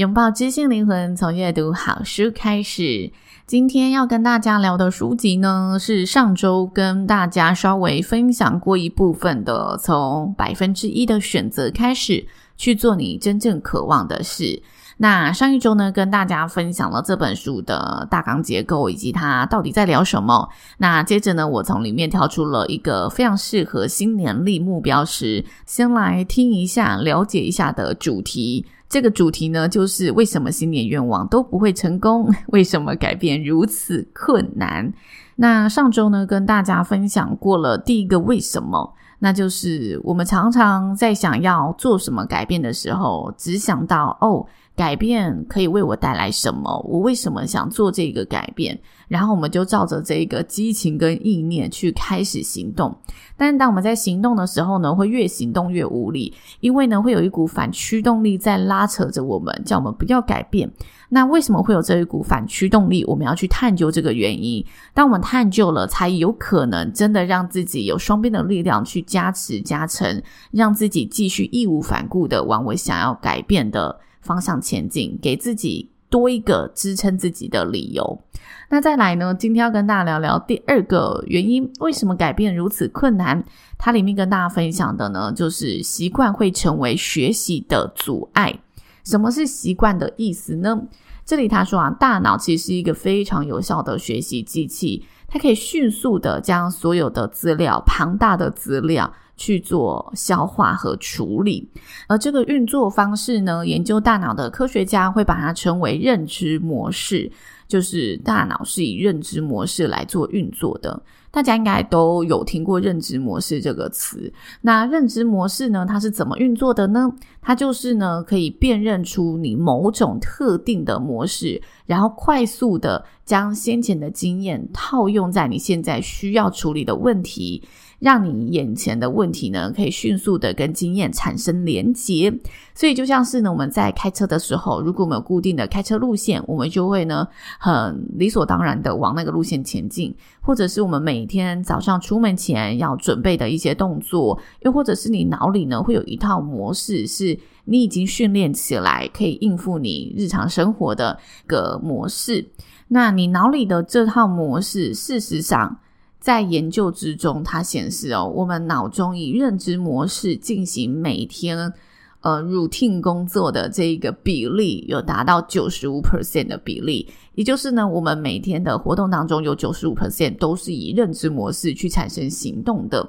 拥抱知性灵魂，从阅读好书开始。今天要跟大家聊的书籍呢，是上周跟大家稍微分享过一部分的，从百分之一的选择开始去做你真正渴望的事。那上一周呢，跟大家分享了这本书的大纲结构以及它到底在聊什么。那接着呢，我从里面挑出了一个非常适合新年立目标时，先来听一下、了解一下的主题。这个主题呢，就是为什么新年愿望都不会成功？为什么改变如此困难？那上周呢，跟大家分享过了第一个为什么，那就是我们常常在想要做什么改变的时候，只想到哦。改变可以为我带来什么？我为什么想做这个改变？然后我们就照着这个激情跟意念去开始行动。但是当我们在行动的时候呢，会越行动越无力，因为呢会有一股反驱动力在拉扯着我们，叫我们不要改变。那为什么会有这一股反驱动力？我们要去探究这个原因。当我们探究了，才有可能真的让自己有双边的力量去加持加成，让自己继续义无反顾的往我想要改变的方向前进，给自己多一个支撑自己的理由。那再来呢？今天要跟大家聊聊第二个原因，为什么改变如此困难？它里面跟大家分享的呢，就是习惯会成为学习的阻碍。什么是习惯的意思呢？这里他说啊，大脑其实是一个非常有效的学习机器，它可以迅速的将所有的资料，庞大的资料。去做消化和处理，而这个运作方式呢，研究大脑的科学家会把它称为认知模式，就是大脑是以认知模式来做运作的。大家应该都有听过认知模式这个词。那认知模式呢，它是怎么运作的呢？它就是呢，可以辨认出你某种特定的模式，然后快速的将先前的经验套用在你现在需要处理的问题。让你眼前的问题呢，可以迅速的跟经验产生连结。所以就像是呢，我们在开车的时候，如果我们有固定的开车路线，我们就会呢，很理所当然的往那个路线前进。或者是我们每天早上出门前要准备的一些动作，又或者是你脑里呢，会有一套模式，是你已经训练起来，可以应付你日常生活的个模式。那你脑里的这套模式，事实上，在研究之中，它显示哦，我们脑中以认知模式进行每天呃 routine 工作的这一个比例，有达到九十五 percent 的比例，也就是呢，我们每天的活动当中有九十五 percent 都是以认知模式去产生行动的。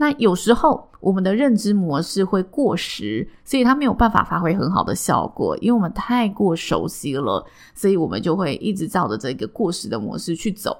那有时候我们的认知模式会过时，所以它没有办法发挥很好的效果，因为我们太过熟悉了，所以我们就会一直照着这个过时的模式去走。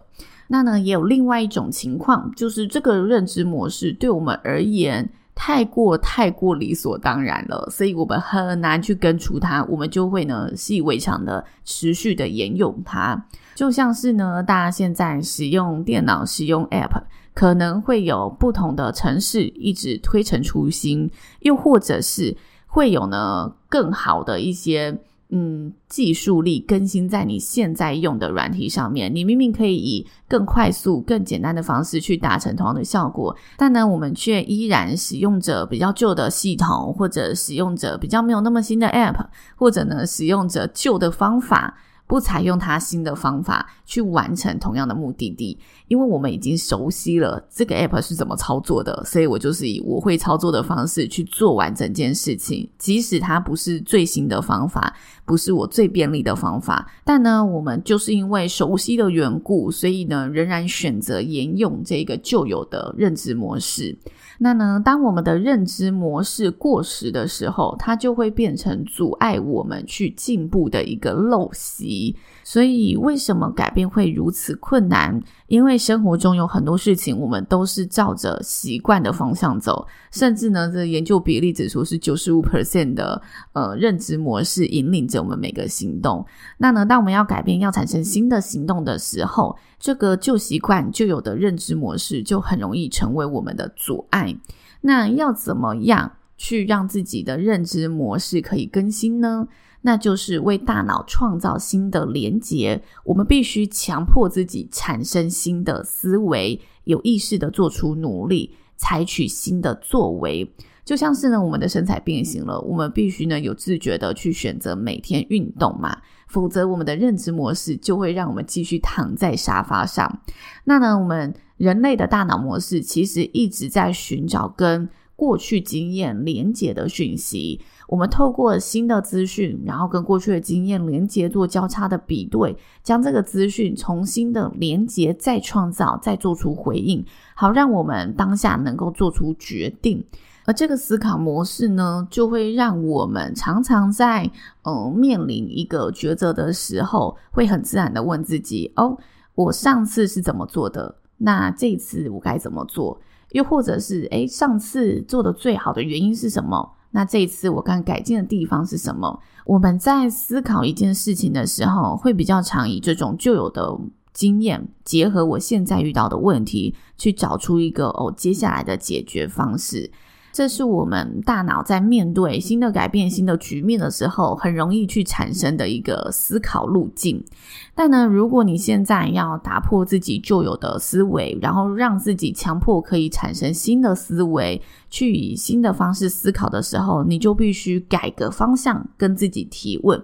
那呢，也有另外一种情况，就是这个认知模式对我们而言太过太过理所当然了，所以我们很难去根除它，我们就会呢习以为常的持续的沿用它。就像是呢，大家现在使用电脑、使用 App，可能会有不同的城市一直推陈出新，又或者是会有呢更好的一些。嗯，技术力更新在你现在用的软体上面，你明明可以以更快速、更简单的方式去达成同样的效果，但呢，我们却依然使用着比较旧的系统，或者使用着比较没有那么新的 App，或者呢，使用着旧的方法。不采用它新的方法去完成同样的目的地，因为我们已经熟悉了这个 app 是怎么操作的，所以我就是以我会操作的方式去做完整件事情。即使它不是最新的方法，不是我最便利的方法，但呢，我们就是因为熟悉的缘故，所以呢，仍然选择沿用这个旧有的认知模式。那呢，当我们的认知模式过时的时候，它就会变成阻碍我们去进步的一个陋习。所以，为什么改变会如此困难？因为生活中有很多事情，我们都是照着习惯的方向走，甚至呢，这研究比例指出是九十五 percent 的呃认知模式引领着我们每个行动。那呢，当我们要改变、要产生新的行动的时候，这个旧习惯、旧有的认知模式就很容易成为我们的阻碍。那要怎么样去让自己的认知模式可以更新呢？那就是为大脑创造新的连结，我们必须强迫自己产生新的思维，有意识地做出努力，采取新的作为。就像是呢，我们的身材变形了，我们必须呢有自觉地去选择每天运动嘛，否则我们的认知模式就会让我们继续躺在沙发上。那呢，我们人类的大脑模式其实一直在寻找跟过去经验连结的讯息。我们透过新的资讯，然后跟过去的经验连接，做交叉的比对，将这个资讯重新的连接，再创造，再做出回应，好让我们当下能够做出决定。而这个思考模式呢，就会让我们常常在呃面临一个抉择的时候，会很自然的问自己：哦，我上次是怎么做的？那这次我该怎么做？又或者是，诶，上次做的最好的原因是什么？那这一次我看改进的地方是什么？我们在思考一件事情的时候，会比较常以这种旧有的经验，结合我现在遇到的问题，去找出一个哦接下来的解决方式。这是我们大脑在面对新的改变、新的局面的时候，很容易去产生的一个思考路径。但呢，如果你现在要打破自己旧有的思维，然后让自己强迫可以产生新的思维，去以新的方式思考的时候，你就必须改个方向，跟自己提问。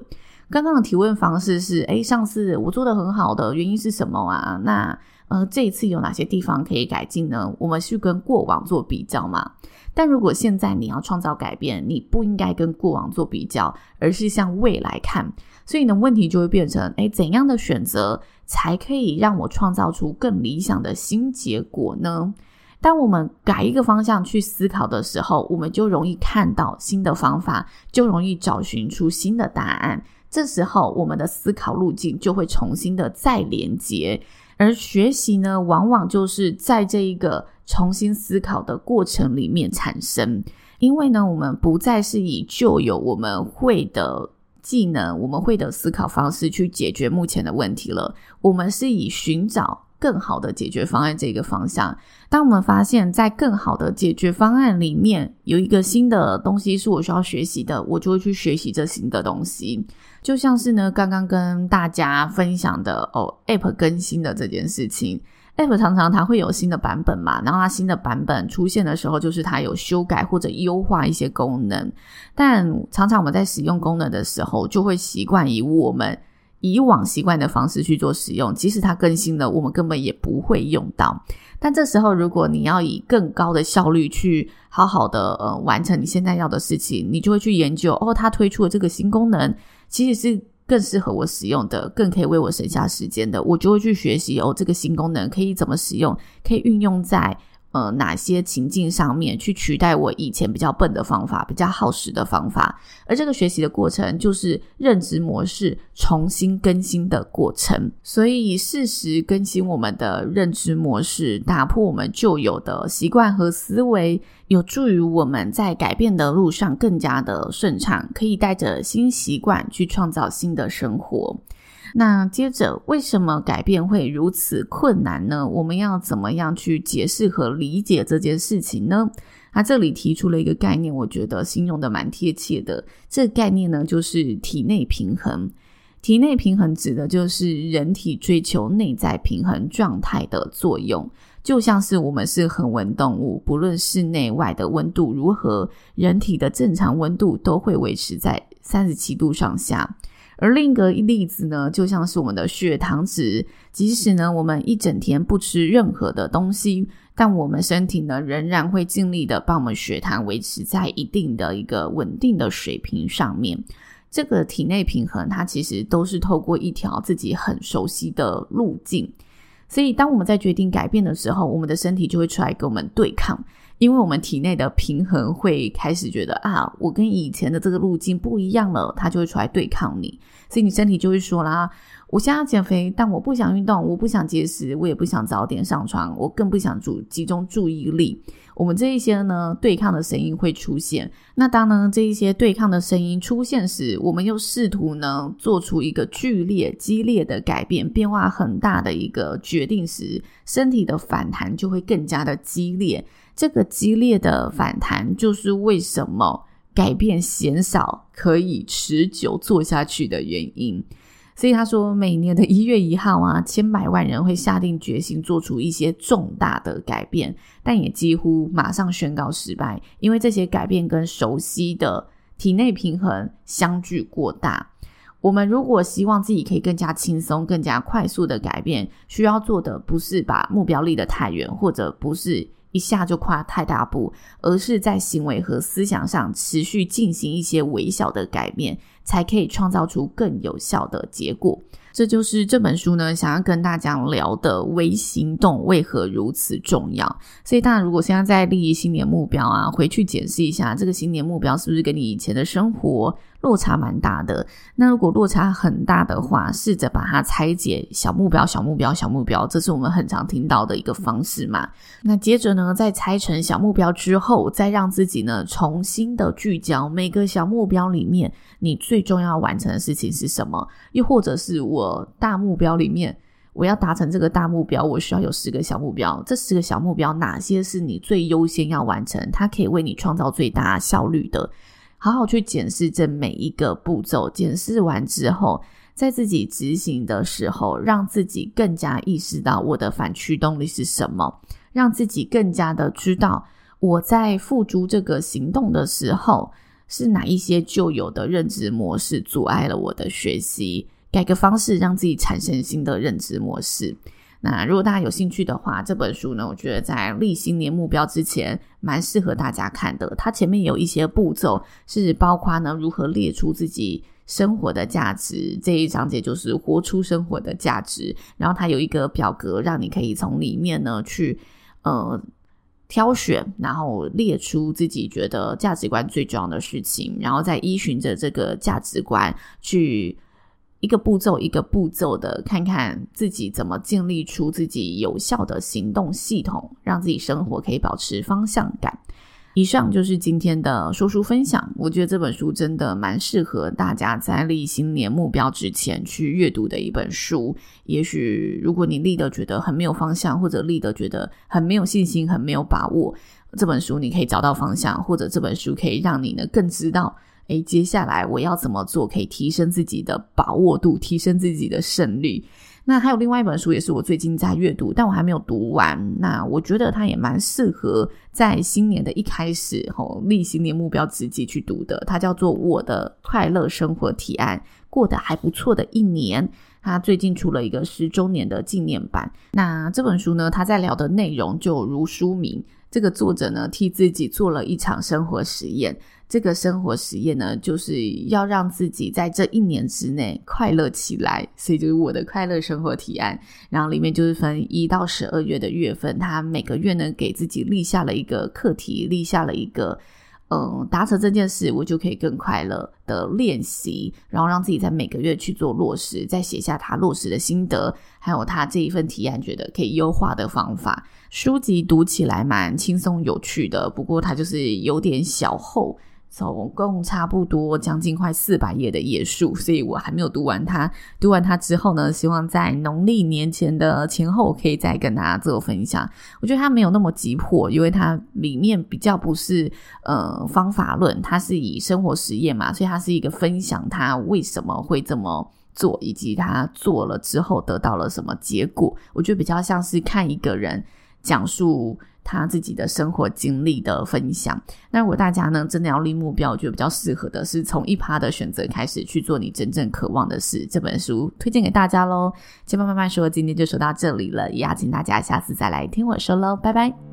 刚刚的提问方式是：诶，上次我做得很好的原因是什么啊？那呃，这一次有哪些地方可以改进呢？我们是跟过往做比较嘛？但如果现在你要创造改变，你不应该跟过往做比较，而是向未来看。所以呢，问题就会变成：诶，怎样的选择才可以让我创造出更理想的新结果呢？当我们改一个方向去思考的时候，我们就容易看到新的方法，就容易找寻出新的答案。这时候，我们的思考路径就会重新的再连接。而学习呢，往往就是在这一个重新思考的过程里面产生。因为呢，我们不再是以旧有我们会的技能、我们会的思考方式去解决目前的问题了。我们是以寻找更好的解决方案这个方向。当我们发现，在更好的解决方案里面有一个新的东西是我需要学习的，我就会去学习这新的东西。就像是呢，刚刚跟大家分享的哦，App 更新的这件事情，App 常常它会有新的版本嘛，然后它新的版本出现的时候，就是它有修改或者优化一些功能，但常常我们在使用功能的时候，就会习惯以我们以往习惯的方式去做使用，即使它更新了，我们根本也不会用到。但这时候，如果你要以更高的效率去好好的呃完成你现在要的事情，你就会去研究哦，它推出的这个新功能。其实是更适合我使用的，更可以为我省下时间的，我就会去学习哦，这个新功能可以怎么使用，可以运用在。呃，哪些情境上面去取代我以前比较笨的方法，比较耗时的方法？而这个学习的过程，就是认知模式重新更新的过程。所以，适时更新我们的认知模式，打破我们旧有的习惯和思维，有助于我们在改变的路上更加的顺畅，可以带着新习惯去创造新的生活。那接着，为什么改变会如此困难呢？我们要怎么样去解释和理解这件事情呢？他这里提出了一个概念，我觉得形容的蛮贴切的。这个概念呢，就是体内平衡。体内平衡指的就是人体追求内在平衡状态的作用，就像是我们是恒温动物，不论室内外的温度如何，人体的正常温度都会维持在三十七度上下。而另一个例子呢，就像是我们的血糖值，即使呢我们一整天不吃任何的东西，但我们身体呢仍然会尽力的帮我们血糖维持在一定的一个稳定的水平上面。这个体内平衡，它其实都是透过一条自己很熟悉的路径。所以当我们在决定改变的时候，我们的身体就会出来跟我们对抗。因为我们体内的平衡会开始觉得啊，我跟以前的这个路径不一样了，它就会出来对抗你，所以你身体就会说啦，我现在要减肥，但我不想运动，我不想节食，我也不想早点上床，我更不想注集中注意力。我们这一些呢，对抗的声音会出现。那当呢这一些对抗的声音出现时，我们又试图呢做出一个剧烈、激烈的改变，变化很大的一个决定时，身体的反弹就会更加的激烈。这个激烈的反弹，就是为什么改变鲜少可以持久做下去的原因。所以他说，每年的一月一号啊，千百万人会下定决心做出一些重大的改变，但也几乎马上宣告失败，因为这些改变跟熟悉的体内平衡相距过大。我们如果希望自己可以更加轻松、更加快速的改变，需要做的不是把目标立得太远，或者不是一下就跨太大步，而是在行为和思想上持续进行一些微小的改变。才可以创造出更有效的结果。这就是这本书呢，想要跟大家聊的微行动为何如此重要。所以，当然，如果现在在立新年目标啊，回去检视一下这个新年目标是不是跟你以前的生活落差蛮大的。那如果落差很大的话，试着把它拆解，小目标、小目标、小目标，这是我们很常听到的一个方式嘛。那接着呢，在拆成小目标之后，再让自己呢重新的聚焦每个小目标里面，你最重要完成的事情是什么？又或者是我。大目标里面，我要达成这个大目标，我需要有十个小目标。这十个小目标，哪些是你最优先要完成？它可以为你创造最大效率的。好好去检视这每一个步骤，检视完之后，在自己执行的时候，让自己更加意识到我的反驱动力是什么，让自己更加的知道我在付诸这个行动的时候，是哪一些旧有的认知模式阻碍了我的学习。改个方式，让自己产生新的认知模式。那如果大家有兴趣的话，这本书呢，我觉得在立新年目标之前，蛮适合大家看的。它前面有一些步骤，是包括呢如何列出自己生活的价值。这一章节就是活出生活的价值。然后它有一个表格，让你可以从里面呢去呃挑选，然后列出自己觉得价值观最重要的事情，然后再依循着这个价值观去。一个步骤一个步骤的看看自己怎么建立出自己有效的行动系统，让自己生活可以保持方向感。以上就是今天的说书分享。我觉得这本书真的蛮适合大家在立新年目标之前去阅读的一本书。也许如果你立的觉得很没有方向，或者立的觉得很没有信心、很没有把握，这本书你可以找到方向，或者这本书可以让你呢更知道。诶，接下来我要怎么做可以提升自己的把握度，提升自己的胜率？那还有另外一本书，也是我最近在阅读，但我还没有读完。那我觉得它也蛮适合在新年的一开始，吼，立新年目标直接去读的。它叫做《我的快乐生活提案》，过得还不错的一年。它最近出了一个十周年的纪念版。那这本书呢，它在聊的内容就如书名，这个作者呢替自己做了一场生活实验。这个生活实验呢，就是要让自己在这一年之内快乐起来，所以就是我的快乐生活提案。然后里面就是分一到十二月的月份，他每个月呢给自己立下了一个课题，立下了一个嗯达成这件事，我就可以更快乐的练习，然后让自己在每个月去做落实，再写下他落实的心得，还有他这一份提案觉得可以优化的方法。书籍读起来蛮轻松有趣的，不过它就是有点小厚。总共差不多将近快四百页的页数，所以我还没有读完它。读完它之后呢，希望在农历年前的前后可以再跟大家做分享。我觉得它没有那么急迫，因为它里面比较不是呃方法论，它是以生活实验嘛，所以它是一个分享他为什么会这么做，以及他做了之后得到了什么结果。我觉得比较像是看一个人讲述。他自己的生活经历的分享。那如果大家呢真的要立目标，我觉得比较适合的是从一趴的选择开始去做你真正渴望的事。这本书推荐给大家喽。千嬅慢慢说，今天就说到这里了，也邀请大家下次再来听我说喽，拜拜。